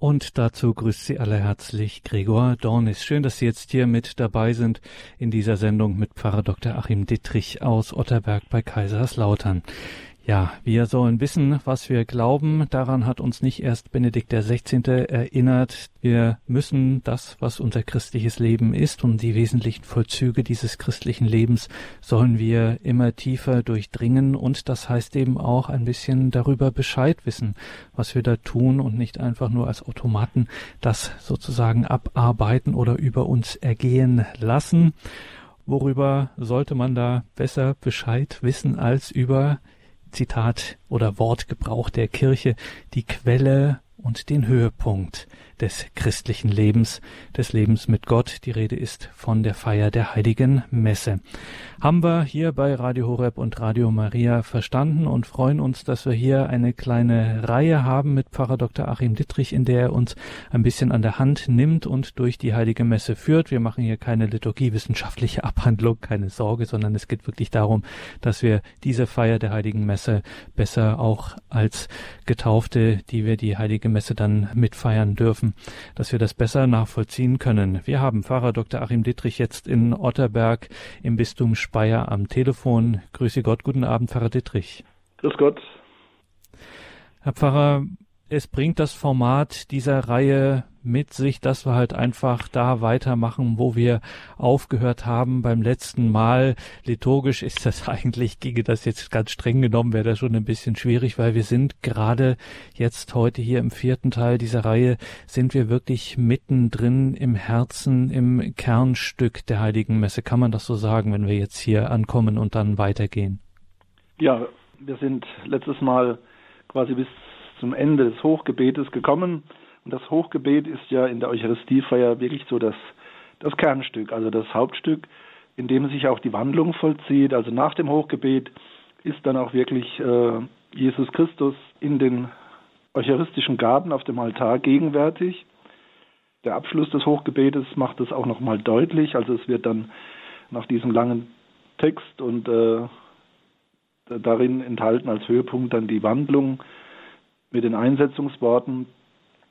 Und dazu grüßt Sie alle herzlich Gregor Dornis. Schön, dass Sie jetzt hier mit dabei sind in dieser Sendung mit Pfarrer Dr. Achim Dittrich aus Otterberg bei Kaiserslautern. Ja, wir sollen wissen, was wir glauben. Daran hat uns nicht erst Benedikt XVI. erinnert. Wir müssen das, was unser christliches Leben ist und die wesentlichen Vollzüge dieses christlichen Lebens, sollen wir immer tiefer durchdringen. Und das heißt eben auch ein bisschen darüber Bescheid wissen, was wir da tun und nicht einfach nur als Automaten das sozusagen abarbeiten oder über uns ergehen lassen. Worüber sollte man da besser Bescheid wissen als über Zitat oder Wortgebrauch der Kirche die Quelle und den Höhepunkt des christlichen Lebens, des Lebens mit Gott. Die Rede ist von der Feier der heiligen Messe. Haben wir hier bei Radio Horeb und Radio Maria verstanden und freuen uns, dass wir hier eine kleine Reihe haben mit Pfarrer Dr. Achim Dittrich, in der er uns ein bisschen an der Hand nimmt und durch die heilige Messe führt. Wir machen hier keine liturgiewissenschaftliche Abhandlung, keine Sorge, sondern es geht wirklich darum, dass wir diese Feier der heiligen Messe besser auch als Getaufte, die wir die heilige Messe dann mitfeiern dürfen, helfen, dass wir das besser nachvollziehen können. Wir haben Pfarrer Dr. Achim Dittrich jetzt in Otterberg im Bistum Speyer am Telefon. Grüße Gott, guten Abend, Pfarrer Dittrich. Grüß Gott. Herr Pfarrer, es bringt das Format dieser Reihe mit sich, dass wir halt einfach da weitermachen, wo wir aufgehört haben beim letzten Mal. Liturgisch ist das eigentlich, ginge das jetzt ganz streng genommen, wäre das schon ein bisschen schwierig, weil wir sind gerade jetzt heute hier im vierten Teil dieser Reihe, sind wir wirklich mittendrin im Herzen, im Kernstück der Heiligen Messe. Kann man das so sagen, wenn wir jetzt hier ankommen und dann weitergehen? Ja, wir sind letztes Mal quasi bis zum Ende des Hochgebetes gekommen. Und das Hochgebet ist ja in der Eucharistiefeier wirklich so das, das Kernstück, also das Hauptstück, in dem sich auch die Wandlung vollzieht. Also nach dem Hochgebet ist dann auch wirklich äh, Jesus Christus in den eucharistischen Gaben auf dem Altar gegenwärtig. Der Abschluss des Hochgebetes macht es auch nochmal deutlich. Also es wird dann nach diesem langen Text und äh, darin enthalten als Höhepunkt dann die Wandlung mit den Einsetzungsworten.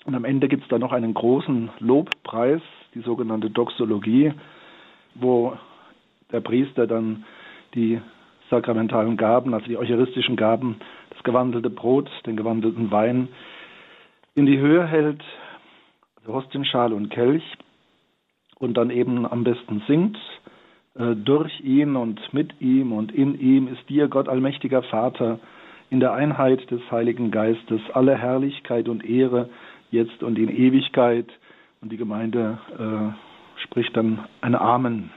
Und am Ende gibt es dann noch einen großen Lobpreis, die sogenannte Doxologie, wo der Priester dann die sakramentalen Gaben, also die eucharistischen Gaben, das gewandelte Brot, den gewandelten Wein in die Höhe hält, also Hostienschale und Kelch, und dann eben am besten singt, äh, durch ihn und mit ihm und in ihm ist dir, Gott allmächtiger Vater, in der Einheit des Heiligen Geistes alle Herrlichkeit und Ehre jetzt und in Ewigkeit. Und die Gemeinde äh, spricht dann ein Amen.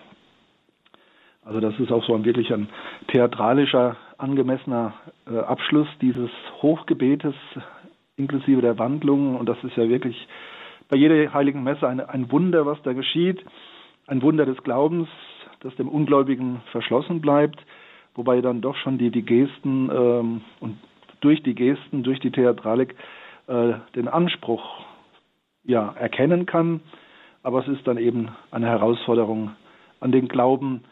Also das ist auch so ein wirklich ein theatralischer, angemessener äh, Abschluss dieses Hochgebetes inklusive der Wandlung. Und das ist ja wirklich bei jeder heiligen Messe ein, ein Wunder, was da geschieht. Ein Wunder des Glaubens, das dem Ungläubigen verschlossen bleibt wobei dann doch schon die, die Gesten ähm, und durch die Gesten, durch die Theatralik äh, den Anspruch ja, erkennen kann. Aber es ist dann eben eine Herausforderung an den Glauben,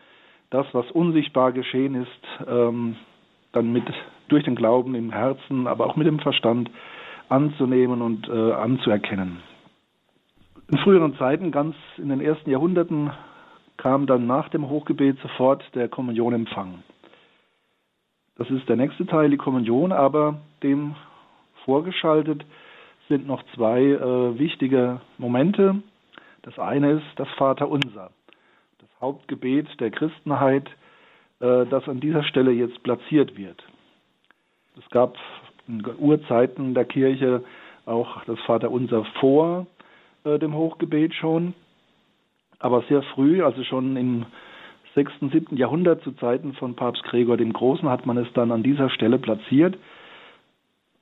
das, was unsichtbar geschehen ist, ähm, dann mit durch den Glauben im Herzen, aber auch mit dem Verstand anzunehmen und äh, anzuerkennen. In früheren Zeiten, ganz in den ersten Jahrhunderten, kam dann nach dem Hochgebet sofort der Kommunionempfang. Das ist der nächste Teil, die Kommunion, aber dem vorgeschaltet sind noch zwei äh, wichtige Momente. Das eine ist das Vaterunser, das Hauptgebet der Christenheit, äh, das an dieser Stelle jetzt platziert wird. Es gab in Urzeiten der Kirche auch das Vaterunser vor äh, dem Hochgebet schon, aber sehr früh, also schon im 6., 7. Jahrhundert zu Zeiten von Papst Gregor dem Großen hat man es dann an dieser Stelle platziert.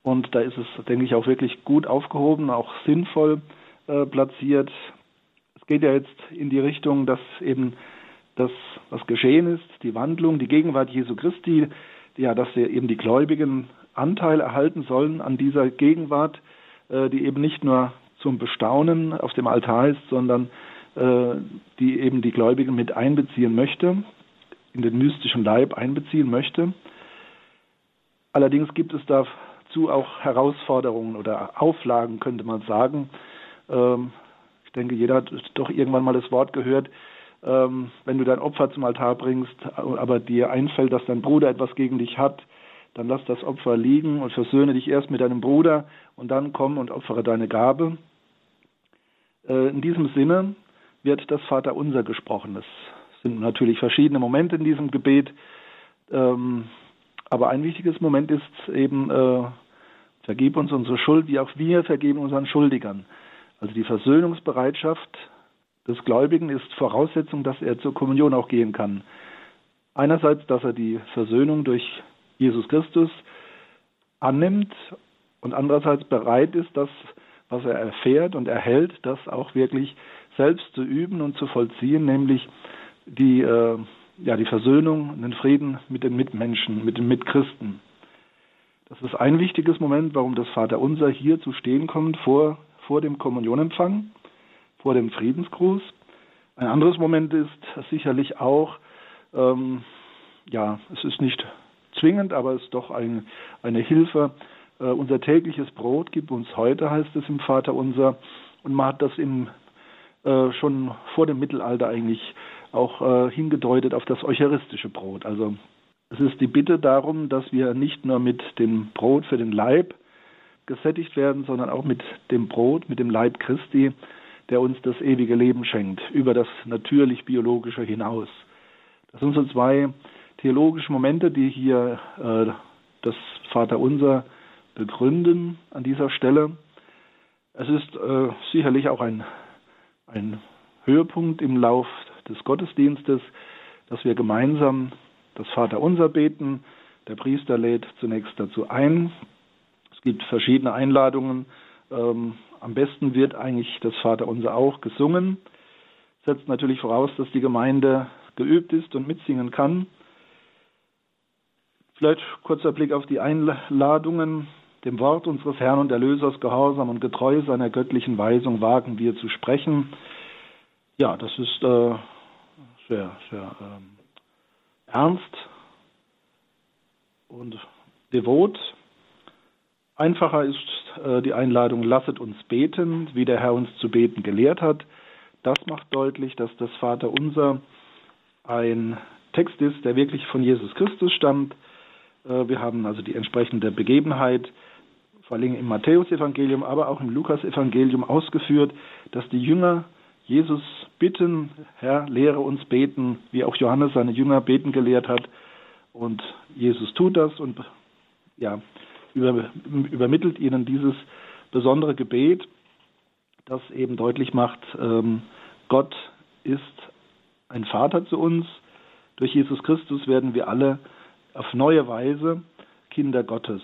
Und da ist es, denke ich, auch wirklich gut aufgehoben, auch sinnvoll äh, platziert. Es geht ja jetzt in die Richtung, dass eben das, was geschehen ist, die Wandlung, die Gegenwart Jesu Christi, ja, dass eben die Gläubigen Anteil erhalten sollen an dieser Gegenwart, äh, die eben nicht nur zum Bestaunen auf dem Altar ist, sondern die eben die Gläubigen mit einbeziehen möchte, in den mystischen Leib einbeziehen möchte. Allerdings gibt es da dazu auch Herausforderungen oder Auflagen, könnte man sagen. Ähm, ich denke, jeder hat doch irgendwann mal das Wort gehört, ähm, wenn du dein Opfer zum Altar bringst, aber dir einfällt, dass dein Bruder etwas gegen dich hat, dann lass das Opfer liegen und versöhne dich erst mit deinem Bruder und dann komm und opfere deine Gabe. Äh, in diesem Sinne wird das Vaterunser gesprochen. Es sind natürlich verschiedene Momente in diesem Gebet, ähm, aber ein wichtiges Moment ist eben, äh, vergib uns unsere Schuld, wie auch wir vergeben unseren Schuldigern. Also die Versöhnungsbereitschaft des Gläubigen ist Voraussetzung, dass er zur Kommunion auch gehen kann. Einerseits, dass er die Versöhnung durch Jesus Christus annimmt und andererseits bereit ist, das, was er erfährt und erhält, das auch wirklich selbst zu üben und zu vollziehen, nämlich die, äh, ja, die Versöhnung, den Frieden mit den Mitmenschen, mit den Mitchristen. Das ist ein wichtiges Moment, warum das Vaterunser hier zu stehen kommt vor, vor dem Kommunionempfang, vor dem Friedensgruß. Ein anderes Moment ist sicherlich auch, ähm, ja, es ist nicht zwingend, aber es ist doch ein, eine Hilfe. Äh, unser tägliches Brot gib uns heute, heißt es im Vater unser. Und man hat das im, äh, schon vor dem Mittelalter eigentlich auch äh, hingedeutet auf das eucharistische Brot. Also es ist die Bitte darum, dass wir nicht nur mit dem Brot für den Leib gesättigt werden, sondern auch mit dem Brot, mit dem Leib Christi, der uns das ewige Leben schenkt, über das natürlich-biologische hinaus. Das sind so zwei theologische Momente, die hier äh, das Vaterunser begründen an dieser Stelle. Es ist äh, sicherlich auch ein, ein Höhepunkt im Lauf des Gottesdienstes, dass wir gemeinsam das Vaterunser beten. Der Priester lädt zunächst dazu ein. Es gibt verschiedene Einladungen. Ähm, am besten wird eigentlich das Vaterunser auch gesungen. Setzt natürlich voraus, dass die Gemeinde geübt ist und mitsingen kann. Vielleicht kurzer Blick auf die Einladungen. Dem Wort unseres Herrn und Erlösers gehorsam und getreu seiner göttlichen Weisung wagen wir zu sprechen. Ja, das ist äh, sehr, sehr ähm, ernst und devot. Einfacher ist äh, die Einladung, lasset uns beten, wie der Herr uns zu beten gelehrt hat. Das macht deutlich, dass das Vaterunser ein Text ist, der wirklich von Jesus Christus stammt, äh, wir haben also die entsprechende Begebenheit, vor allem im Matthäusevangelium, aber auch im Lukasevangelium ausgeführt, dass die Jünger Jesus bitten, Herr, lehre uns beten, wie auch Johannes seine Jünger beten gelehrt hat. Und Jesus tut das und ja, über, übermittelt ihnen dieses besondere Gebet, das eben deutlich macht, ähm, Gott ist ein Vater zu uns. Durch Jesus Christus werden wir alle auf neue Weise Kinder Gottes.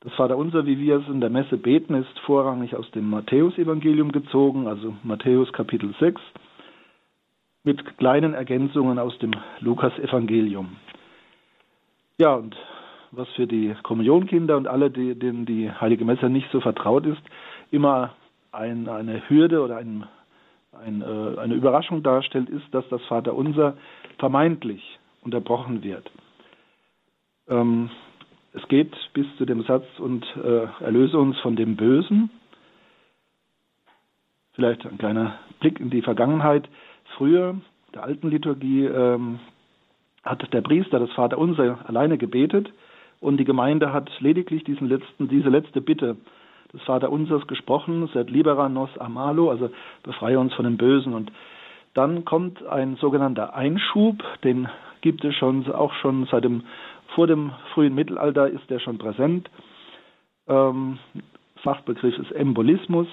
Das Vaterunser, wie wir es in der Messe beten, ist vorrangig aus dem Matthäusevangelium gezogen, also Matthäus Kapitel 6, mit kleinen Ergänzungen aus dem Lukasevangelium. Ja, und was für die Kommunionkinder und alle, denen die Heilige Messe nicht so vertraut ist, immer ein, eine Hürde oder ein, ein, äh, eine Überraschung darstellt, ist, dass das Vaterunser vermeintlich unterbrochen wird. Ähm, es geht bis zu dem Satz und äh, erlöse uns von dem Bösen. Vielleicht ein kleiner Blick in die Vergangenheit. Früher, der alten Liturgie, ähm, hat der Priester das Vaterunser alleine gebetet und die Gemeinde hat lediglich diesen letzten, diese letzte Bitte des Vaterunsers gesprochen, sed libera nos amalo, also befreie uns von dem Bösen. Und dann kommt ein sogenannter Einschub, den gibt es schon auch schon seit dem vor dem frühen Mittelalter ist der schon präsent. Ähm, Fachbegriff ist Embolismus,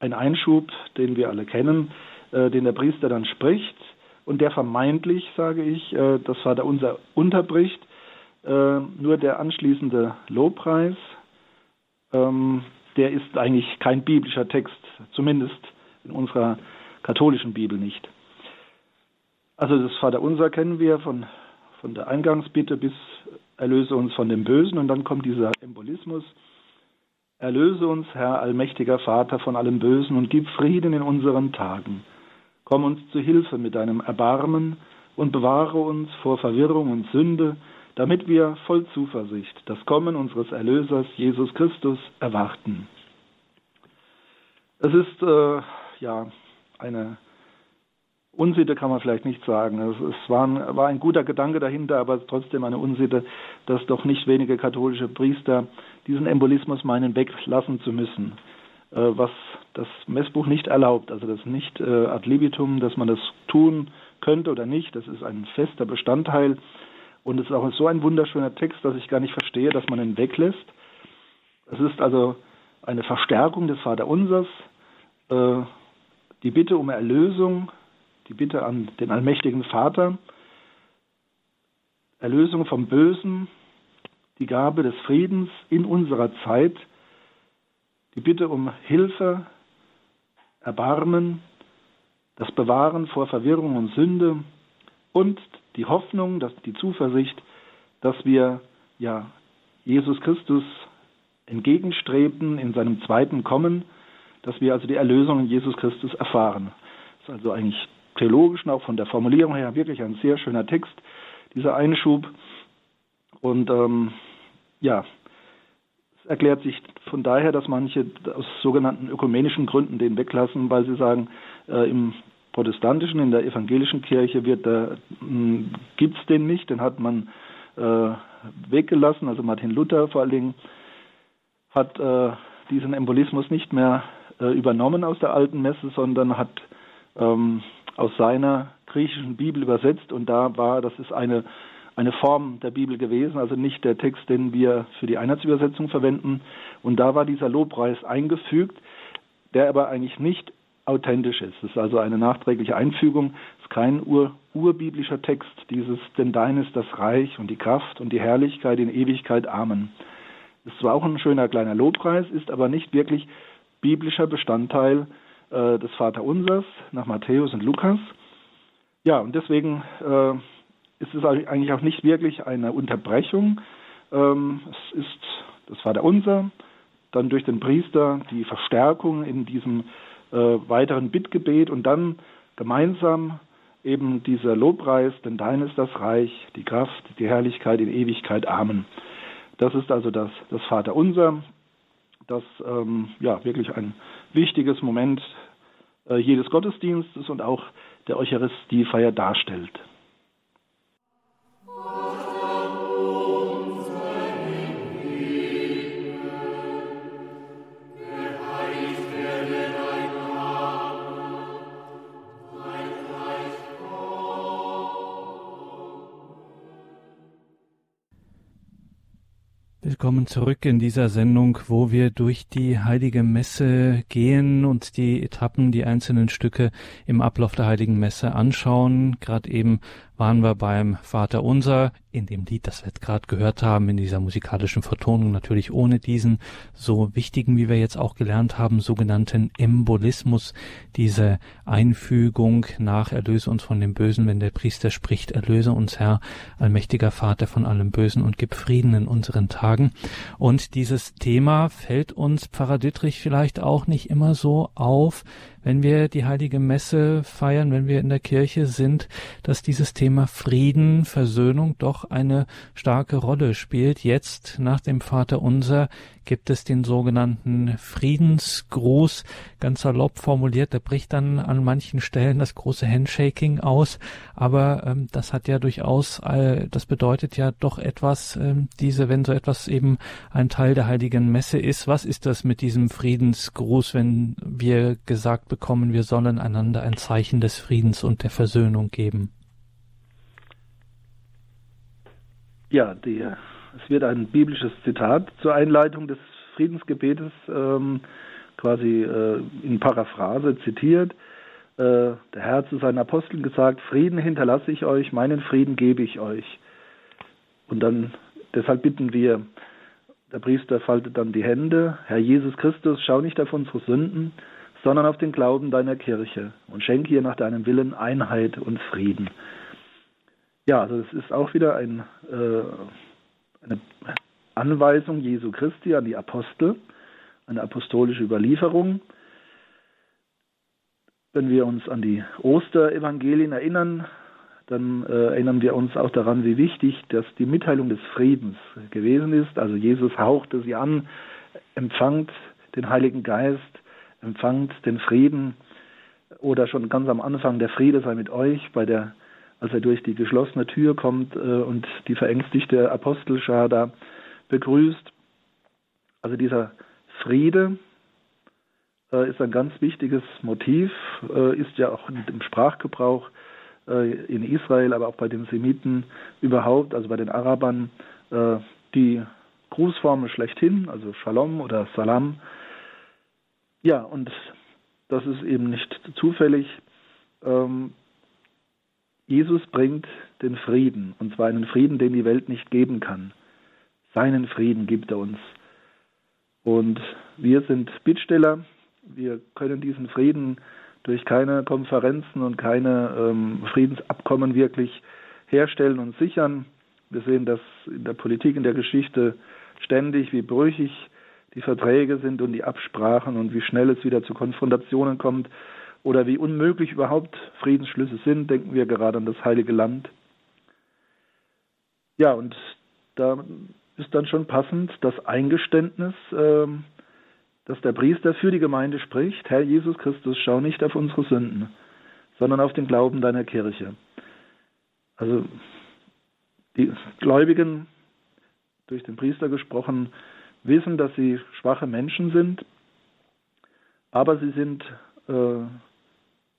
ein Einschub, den wir alle kennen, äh, den der Priester dann spricht und der vermeintlich, sage ich, äh, das Vaterunser unterbricht. Äh, nur der anschließende Lobpreis, ähm, der ist eigentlich kein biblischer Text, zumindest in unserer katholischen Bibel nicht. Also das Vaterunser kennen wir von, von der Eingangsbitte bis erlöse uns von dem Bösen und dann kommt dieser Embolismus. Erlöse uns, Herr allmächtiger Vater, von allem Bösen und gib Frieden in unseren Tagen. Komm uns zu Hilfe mit deinem Erbarmen und bewahre uns vor Verwirrung und Sünde, damit wir voll Zuversicht das Kommen unseres Erlösers Jesus Christus erwarten. Es ist äh, ja eine Unsitte kann man vielleicht nicht sagen. Es, es war, ein, war, ein, guter Gedanke dahinter, aber trotzdem eine Unsitte, dass doch nicht wenige katholische Priester diesen Embolismus meinen, weglassen zu müssen. Äh, was das Messbuch nicht erlaubt, also das nicht äh, ad libitum, dass man das tun könnte oder nicht, das ist ein fester Bestandteil. Und es ist auch so ein wunderschöner Text, dass ich gar nicht verstehe, dass man ihn weglässt. Es ist also eine Verstärkung des Vaterunsers, äh, die Bitte um Erlösung die Bitte an den allmächtigen Vater, Erlösung vom Bösen, die Gabe des Friedens in unserer Zeit, die Bitte um Hilfe, Erbarmen, das Bewahren vor Verwirrung und Sünde. Und die Hoffnung, dass die Zuversicht, dass wir ja Jesus Christus entgegenstreben in seinem zweiten Kommen, dass wir also die Erlösung in Jesus Christus erfahren. Das ist also eigentlich theologischen, auch von der Formulierung her wirklich ein sehr schöner Text, dieser Einschub. Und ähm, ja, es erklärt sich von daher, dass manche aus sogenannten ökumenischen Gründen den weglassen, weil sie sagen, äh, im protestantischen, in der evangelischen Kirche wird da, hm, gibt's den nicht, den hat man äh, weggelassen, also Martin Luther vor allen Dingen hat äh, diesen Embolismus nicht mehr äh, übernommen aus der alten Messe, sondern hat ähm, aus seiner griechischen Bibel übersetzt und da war, das ist eine, eine Form der Bibel gewesen, also nicht der Text, den wir für die Einheitsübersetzung verwenden. Und da war dieser Lobpreis eingefügt, der aber eigentlich nicht authentisch ist. Es ist also eine nachträgliche Einfügung, es ist kein ur, urbiblischer Text, dieses Denn dein ist das Reich und die Kraft und die Herrlichkeit in Ewigkeit. Amen. Ist zwar auch ein schöner kleiner Lobpreis, ist aber nicht wirklich biblischer Bestandteil äh, des Vaterunsers nach Matthäus und Lukas. Ja, und deswegen äh, ist es eigentlich auch nicht wirklich eine Unterbrechung. Ähm, es ist das Vaterunser, dann durch den Priester die Verstärkung in diesem äh, weiteren Bittgebet und dann gemeinsam eben dieser Lobpreis, denn dein ist das Reich, die Kraft, die Herrlichkeit in Ewigkeit. Amen. Das ist also das, das Vaterunser, das ähm, ja wirklich ein wichtiges Moment äh, jedes Gottesdienstes und auch der Eucharistiefeier darstellt. Willkommen zurück in dieser Sendung, wo wir durch die heilige Messe gehen und die Etappen, die einzelnen Stücke im Ablauf der heiligen Messe anschauen. Gerade eben waren wir beim Vater Unser in dem Lied, das wir gerade gehört haben, in dieser musikalischen Vertonung natürlich ohne diesen so wichtigen, wie wir jetzt auch gelernt haben, sogenannten Embolismus, diese Einfügung nach Erlöse uns von dem Bösen, wenn der Priester spricht, erlöse uns Herr, allmächtiger Vater von allem Bösen und gib Frieden in unseren Tagen. Und dieses Thema fällt uns Pfarrer Dittrich vielleicht auch nicht immer so auf, wenn wir die heilige Messe feiern, wenn wir in der Kirche sind, dass dieses Thema Frieden, Versöhnung doch eine starke Rolle spielt. Jetzt nach dem Vater Unser gibt es den sogenannten Friedensgruß, ganz salopp formuliert. Der bricht dann an manchen Stellen das große Handshaking aus, aber ähm, das hat ja durchaus, äh, das bedeutet ja doch etwas, äh, diese, wenn so etwas eben ein Teil der heiligen Messe ist. Was ist das mit diesem Friedensgruß, wenn wir gesagt bekommen, wir sollen einander ein Zeichen des Friedens und der Versöhnung geben? Ja, die es wird ein biblisches Zitat zur Einleitung des Friedensgebetes ähm, quasi äh, in Paraphrase zitiert. Äh, der Herr zu seinen Aposteln gesagt, Frieden hinterlasse ich euch, meinen Frieden gebe ich euch. Und dann, deshalb bitten wir, der Priester faltet dann die Hände, Herr Jesus Christus, schau nicht auf unsere Sünden, sondern auf den Glauben deiner Kirche und schenke ihr nach deinem Willen Einheit und Frieden. Ja, also es ist auch wieder ein äh, eine Anweisung Jesu Christi an die Apostel, eine apostolische Überlieferung. Wenn wir uns an die Osterevangelien erinnern, dann äh, erinnern wir uns auch daran, wie wichtig dass die Mitteilung des Friedens gewesen ist. Also Jesus hauchte sie an, empfangt den Heiligen Geist, empfangt den Frieden oder schon ganz am Anfang der Friede sei mit euch, bei der, als er durch die geschlossene Tür kommt äh, und die verängstigte Apostelschar da begrüßt. Also dieser Friede äh, ist ein ganz wichtiges Motiv, äh, ist ja auch dem Sprachgebrauch äh, in Israel, aber auch bei den Semiten überhaupt, also bei den Arabern, äh, die Grußformel schlechthin, also Shalom oder Salam. Ja, und das ist eben nicht zufällig. Ähm, Jesus bringt den Frieden, und zwar einen Frieden, den die Welt nicht geben kann. Seinen Frieden gibt er uns. Und wir sind Bittsteller, wir können diesen Frieden durch keine Konferenzen und keine ähm, Friedensabkommen wirklich herstellen und sichern. Wir sehen das in der Politik, in der Geschichte ständig, wie brüchig die Verträge sind und die Absprachen und wie schnell es wieder zu Konfrontationen kommt oder wie unmöglich überhaupt Friedensschlüsse sind. Denken wir gerade an das Heilige Land. Ja, und da ist dann schon passend das Eingeständnis, äh, dass der Priester für die Gemeinde spricht, Herr Jesus Christus, schau nicht auf unsere Sünden, sondern auf den Glauben deiner Kirche. Also die Gläubigen, durch den Priester gesprochen, wissen, dass sie schwache Menschen sind, aber sie sind äh,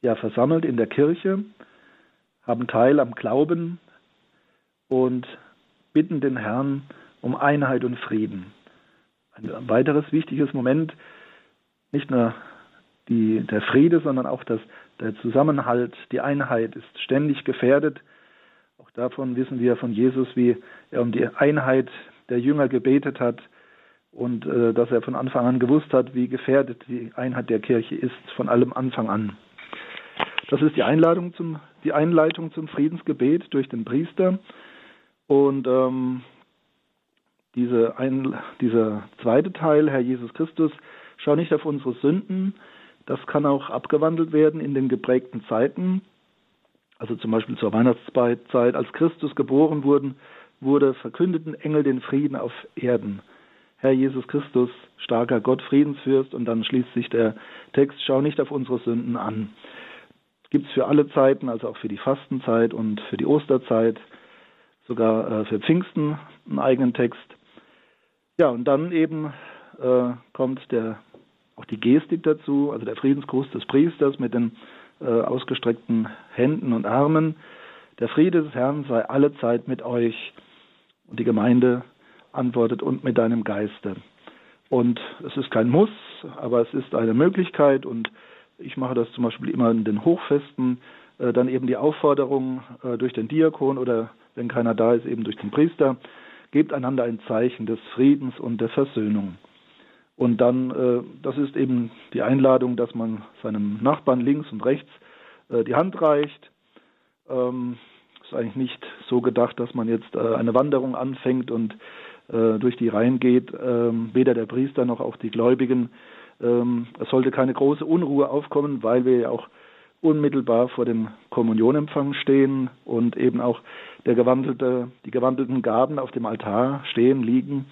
ja versammelt in der Kirche, haben Teil am Glauben und bitten den Herrn um Einheit und Frieden. Ein weiteres wichtiges Moment, nicht nur die, der Friede, sondern auch das, der Zusammenhalt, die Einheit ist ständig gefährdet. Auch davon wissen wir von Jesus, wie er um die Einheit der Jünger gebetet hat und äh, dass er von Anfang an gewusst hat, wie gefährdet die Einheit der Kirche ist, von allem Anfang an. Das ist die Einladung zum, die Einleitung zum Friedensgebet durch den Priester. Und ähm, diese ein, dieser zweite Teil, Herr Jesus Christus, schau nicht auf unsere Sünden. Das kann auch abgewandelt werden in den geprägten Zeiten. Also zum Beispiel zur Weihnachtszeit, als Christus geboren wurde, wurde, verkündeten Engel den Frieden auf Erden. Herr Jesus Christus, starker Gott, Friedensfürst, und dann schließt sich der Text, schau nicht auf unsere Sünden an. Gibt es für alle Zeiten, also auch für die Fastenzeit und für die Osterzeit, sogar äh, für Pfingsten einen eigenen Text. Ja, und dann eben äh, kommt der, auch die Gestik dazu, also der Friedensgruß des Priesters mit den äh, ausgestreckten Händen und Armen. Der Friede des Herrn sei alle Zeit mit euch. Und die Gemeinde antwortet und mit deinem Geiste. Und es ist kein Muss, aber es ist eine Möglichkeit und ich mache das zum Beispiel immer in den Hochfesten, äh, dann eben die Aufforderung äh, durch den Diakon oder wenn keiner da ist, eben durch den Priester, gebt einander ein Zeichen des Friedens und der Versöhnung. Und dann, äh, das ist eben die Einladung, dass man seinem Nachbarn links und rechts äh, die Hand reicht. Ähm, ist eigentlich nicht so gedacht, dass man jetzt äh, eine Wanderung anfängt und durch die Reihen geht, ähm, weder der Priester noch auch die Gläubigen. Ähm, es sollte keine große Unruhe aufkommen, weil wir ja auch unmittelbar vor dem Kommunionempfang stehen und eben auch der gewandelte, die gewandelten Gaben auf dem Altar stehen, liegen.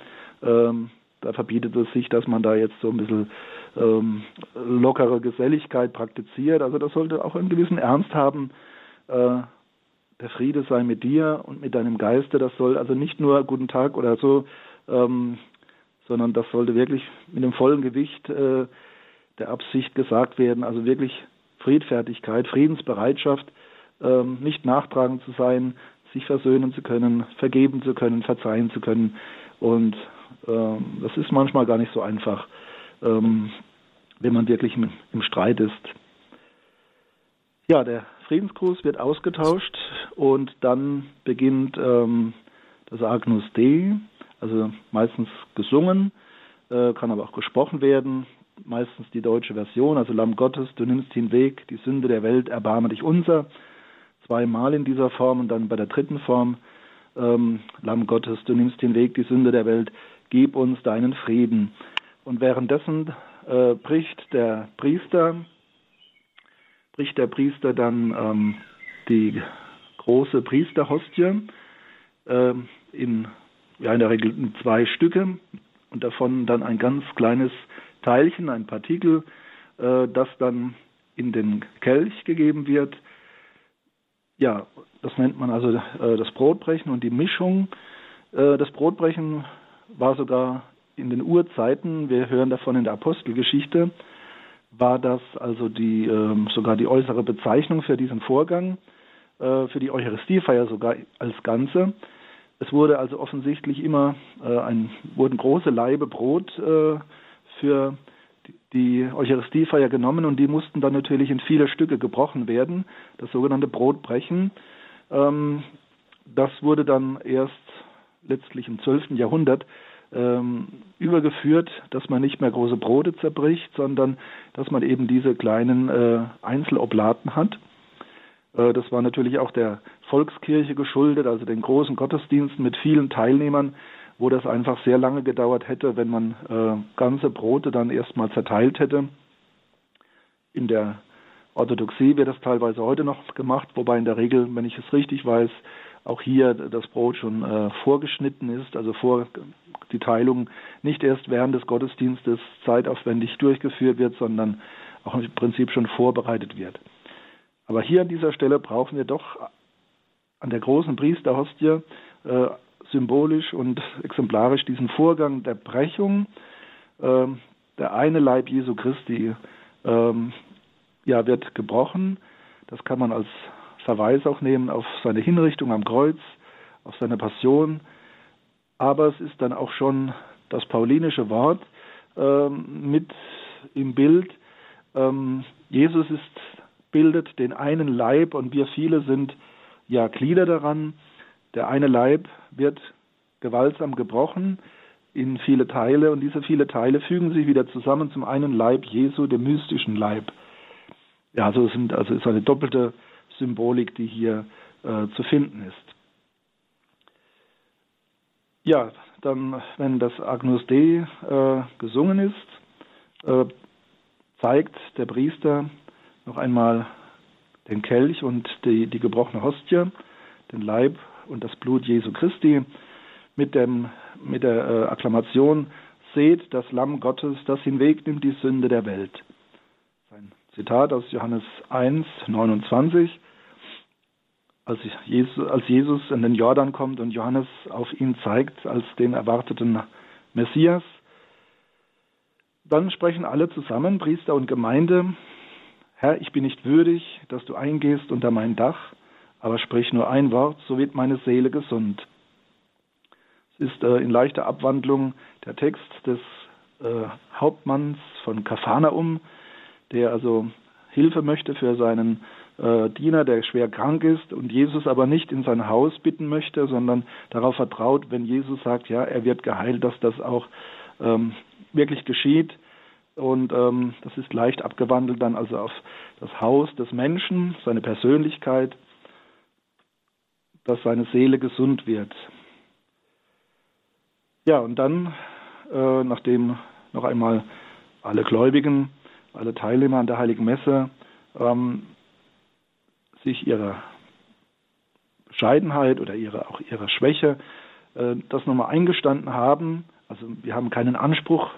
Ähm, da verbietet es sich, dass man da jetzt so ein bisschen ähm, lockere Geselligkeit praktiziert. Also das sollte auch einen gewissen Ernst haben. Äh, der Friede sei mit dir und mit deinem Geiste. Das soll also nicht nur guten Tag oder so, ähm, sondern das sollte wirklich mit dem vollen Gewicht äh, der Absicht gesagt werden. Also wirklich Friedfertigkeit, Friedensbereitschaft, ähm, nicht nachtragend zu sein, sich versöhnen zu können, vergeben zu können, verzeihen zu können. Und ähm, das ist manchmal gar nicht so einfach, ähm, wenn man wirklich im, im Streit ist. Ja, der Friedensgruß wird ausgetauscht und dann beginnt ähm, das Agnus Dei, also meistens gesungen, äh, kann aber auch gesprochen werden meistens die deutsche Version, also Lamm Gottes, du nimmst hinweg die Sünde der Welt, erbarme dich unser. Zweimal in dieser Form und dann bei der dritten Form, ähm, Lamm Gottes, du nimmst hinweg die Sünde der Welt, gib uns deinen Frieden. Und währenddessen äh, bricht der Priester, bricht der Priester dann ähm, die große Priesterhostie äh, in, ja, in der Regel zwei Stücke und davon dann ein ganz kleines Teilchen, ein Partikel, äh, das dann in den Kelch gegeben wird. Ja, das nennt man also äh, das Brotbrechen und die Mischung. Äh, das Brotbrechen war sogar in den Urzeiten, wir hören davon in der Apostelgeschichte, war das also die ähm, sogar die äußere Bezeichnung für diesen Vorgang, äh, für die Eucharistiefeier sogar als Ganze. Es wurde also offensichtlich immer äh, ein, wurden große Laibe Brot äh, für die Eucharistiefeier genommen und die mussten dann natürlich in viele Stücke gebrochen werden, das sogenannte Brotbrechen. Ähm, das wurde dann erst letztlich im 12. Jahrhundert ähm, übergeführt, dass man nicht mehr große Brote zerbricht, sondern dass man eben diese kleinen äh, Einzeloblaten hat. Äh, das war natürlich auch der Volkskirche geschuldet, also den großen Gottesdiensten mit vielen Teilnehmern, wo das einfach sehr lange gedauert hätte, wenn man äh, ganze Brote dann erstmal zerteilt hätte. In der Orthodoxie wird das teilweise heute noch gemacht, wobei in der Regel, wenn ich es richtig weiß, auch hier das Brot schon äh, vorgeschnitten ist, also vor die Teilung nicht erst während des Gottesdienstes zeitaufwendig durchgeführt wird, sondern auch im Prinzip schon vorbereitet wird. Aber hier an dieser Stelle brauchen wir doch an der großen Priesterhostie äh, symbolisch und exemplarisch diesen Vorgang der Brechung. Äh, der eine Leib Jesu Christi ähm, ja, wird gebrochen. Das kann man als Verweis auch nehmen auf seine Hinrichtung am Kreuz, auf seine Passion. Aber es ist dann auch schon das paulinische Wort ähm, mit im Bild. Ähm, Jesus ist, bildet den einen Leib und wir viele sind ja Glieder daran. Der eine Leib wird gewaltsam gebrochen in viele Teile und diese viele Teile fügen sich wieder zusammen zum einen Leib Jesu, dem mystischen Leib. Ja, also es sind also ist eine doppelte Symbolik, die hier äh, zu finden ist. Ja, dann, wenn das Agnus Dei äh, gesungen ist, äh, zeigt der Priester noch einmal den Kelch und die, die gebrochene Hostie, den Leib und das Blut Jesu Christi mit, dem, mit der äh, Akklamation, seht das Lamm Gottes, das hinwegnimmt die Sünde der Welt. Ein Zitat aus Johannes 1, 29 als Jesus, als Jesus in den Jordan kommt und Johannes auf ihn zeigt als den erwarteten Messias. Dann sprechen alle zusammen, Priester und Gemeinde, Herr, ich bin nicht würdig, dass du eingehst unter mein Dach, aber sprich nur ein Wort, so wird meine Seele gesund. Es ist äh, in leichter Abwandlung der Text des äh, Hauptmanns von Kapharnaum, der also Hilfe möchte für seinen äh, Diener, der schwer krank ist und Jesus aber nicht in sein Haus bitten möchte, sondern darauf vertraut, wenn Jesus sagt, ja, er wird geheilt, dass das auch ähm, wirklich geschieht. Und ähm, das ist leicht abgewandelt dann also auf das Haus des Menschen, seine Persönlichkeit, dass seine Seele gesund wird. Ja, und dann, äh, nachdem noch einmal alle Gläubigen, alle Teilnehmer an der Heiligen Messe ähm, sich ihrer Bescheidenheit oder ihrer, auch ihrer Schwäche äh, das nochmal eingestanden haben. Also wir haben keinen Anspruch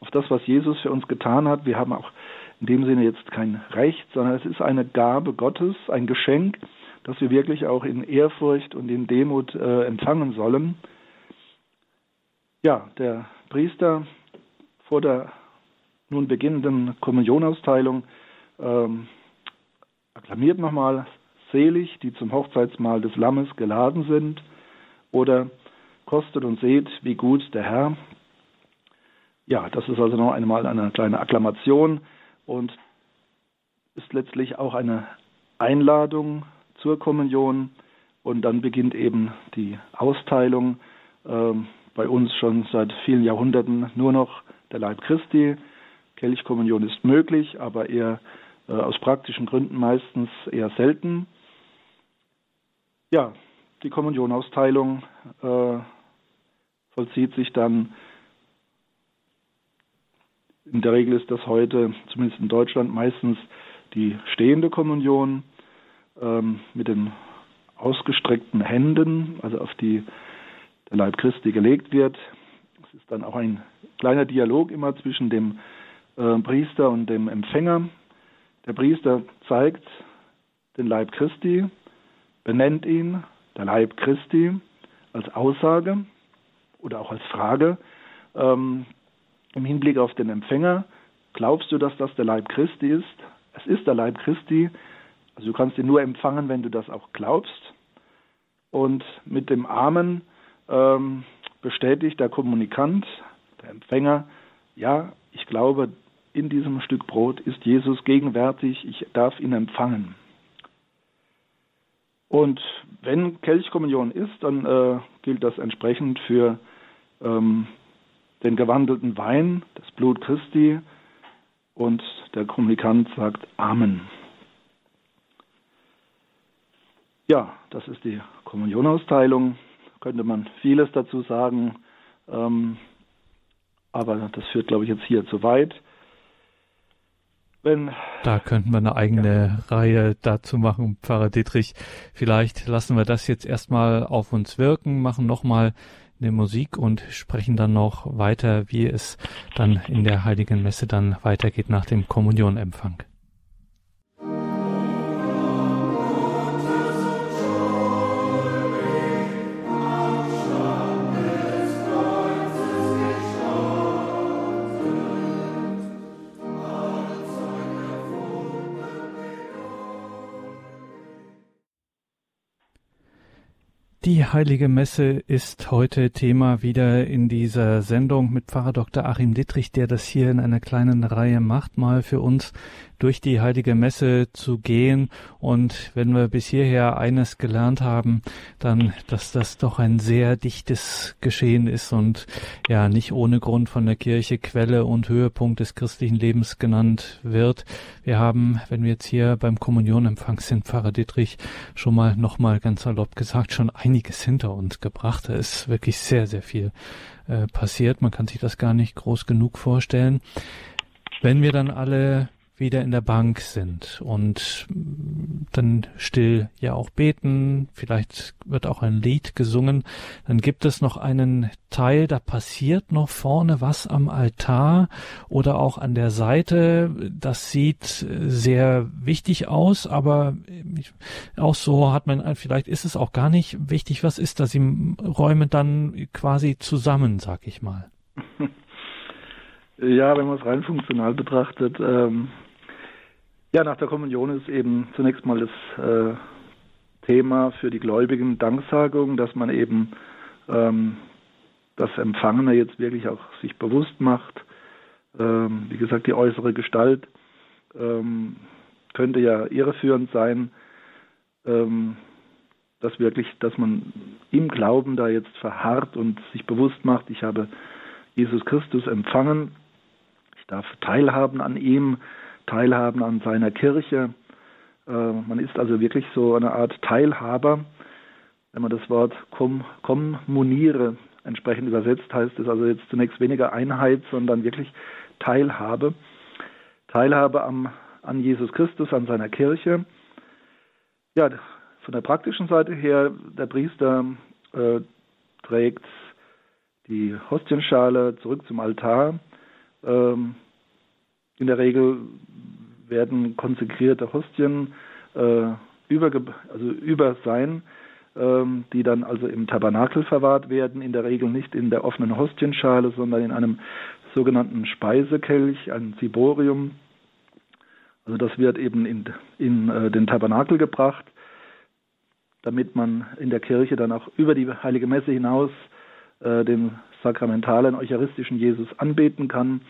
auf das, was Jesus für uns getan hat. Wir haben auch in dem Sinne jetzt kein Recht, sondern es ist eine Gabe Gottes, ein Geschenk, das wir wirklich auch in Ehrfurcht und in Demut äh, empfangen sollen. Ja, der Priester vor der nun beginnenden Kommunionausteilung ähm, akklamiert nochmal selig, die zum Hochzeitsmahl des Lammes geladen sind, oder kostet und seht, wie gut der Herr. Ja, das ist also noch einmal eine kleine Akklamation und ist letztlich auch eine Einladung zur Kommunion und dann beginnt eben die Austeilung. Ähm, bei uns schon seit vielen Jahrhunderten nur noch der Leib Christi. Kelchkommunion ist möglich, aber eher aus praktischen Gründen meistens eher selten. Ja, die Kommunionausteilung äh, vollzieht sich dann, in der Regel ist das heute, zumindest in Deutschland, meistens die stehende Kommunion ähm, mit dem ausgestreckten Händen, also auf die der Leib Christi gelegt wird. Es ist dann auch ein kleiner Dialog immer zwischen dem äh, Priester und dem Empfänger. Der Priester zeigt den Leib Christi, benennt ihn, der Leib Christi, als Aussage oder auch als Frage ähm, im Hinblick auf den Empfänger. Glaubst du, dass das der Leib Christi ist? Es ist der Leib Christi. Also du kannst ihn nur empfangen, wenn du das auch glaubst. Und mit dem Amen ähm, bestätigt der Kommunikant, der Empfänger, ja, ich glaube, in diesem Stück Brot ist Jesus gegenwärtig, ich darf ihn empfangen. Und wenn Kelchkommunion ist, dann äh, gilt das entsprechend für ähm, den gewandelten Wein, das Blut Christi, und der Kommunikant sagt Amen. Ja, das ist die Kommunionausteilung. Könnte man vieles dazu sagen, ähm, aber das führt, glaube ich, jetzt hier zu weit. Wenn, da könnten wir eine eigene ja. Reihe dazu machen, Pfarrer Dietrich. Vielleicht lassen wir das jetzt erstmal auf uns wirken, machen nochmal eine Musik und sprechen dann noch weiter, wie es dann in der Heiligen Messe dann weitergeht nach dem Kommunionempfang. Heilige Messe ist heute Thema wieder in dieser Sendung mit Pfarrer Dr. Achim Dittrich, der das hier in einer kleinen Reihe macht, mal für uns durch die heilige Messe zu gehen. Und wenn wir bis hierher eines gelernt haben, dann, dass das doch ein sehr dichtes Geschehen ist und ja nicht ohne Grund von der Kirche Quelle und Höhepunkt des christlichen Lebens genannt wird. Wir haben, wenn wir jetzt hier beim Kommunionempfang sind, Pfarrer Dietrich, schon mal nochmal ganz salopp gesagt, schon einiges hinter uns gebracht. Da ist wirklich sehr, sehr viel äh, passiert. Man kann sich das gar nicht groß genug vorstellen. Wenn wir dann alle wieder in der Bank sind und dann still ja auch beten, vielleicht wird auch ein Lied gesungen, dann gibt es noch einen Teil, da passiert noch vorne was am Altar oder auch an der Seite. Das sieht sehr wichtig aus, aber auch so hat man, vielleicht ist es auch gar nicht wichtig, was ist das? Sie räumen dann quasi zusammen, sag ich mal. Ja, wenn man es rein funktional betrachtet, ähm, ja, nach der Kommunion ist eben zunächst mal das äh, Thema für die Gläubigen Danksagung, dass man eben ähm, das Empfangene jetzt wirklich auch sich bewusst macht. Ähm, wie gesagt, die äußere Gestalt ähm, könnte ja irreführend sein, ähm, dass wirklich, dass man im Glauben da jetzt verharrt und sich bewusst macht, ich habe Jesus Christus empfangen, ich darf teilhaben an ihm, teilhaben an seiner Kirche. Äh, man ist also wirklich so eine Art Teilhaber. Wenn man das Wort kom kommuniere entsprechend übersetzt, heißt es also jetzt zunächst weniger Einheit, sondern wirklich Teilhabe. Teilhabe am, an Jesus Christus, an seiner Kirche. Ja, von der praktischen Seite her, der Priester äh, trägt die Hostienschale zurück zum Altar. Ähm, in der Regel werden konsekrierte Hostien äh, über, also über sein, ähm, die dann also im Tabernakel verwahrt werden, in der Regel nicht in der offenen Hostienschale, sondern in einem sogenannten Speisekelch, ein Ziborium. Also das wird eben in, in äh, den Tabernakel gebracht, damit man in der Kirche dann auch über die heilige Messe hinaus äh, den sakramentalen eucharistischen Jesus anbeten kann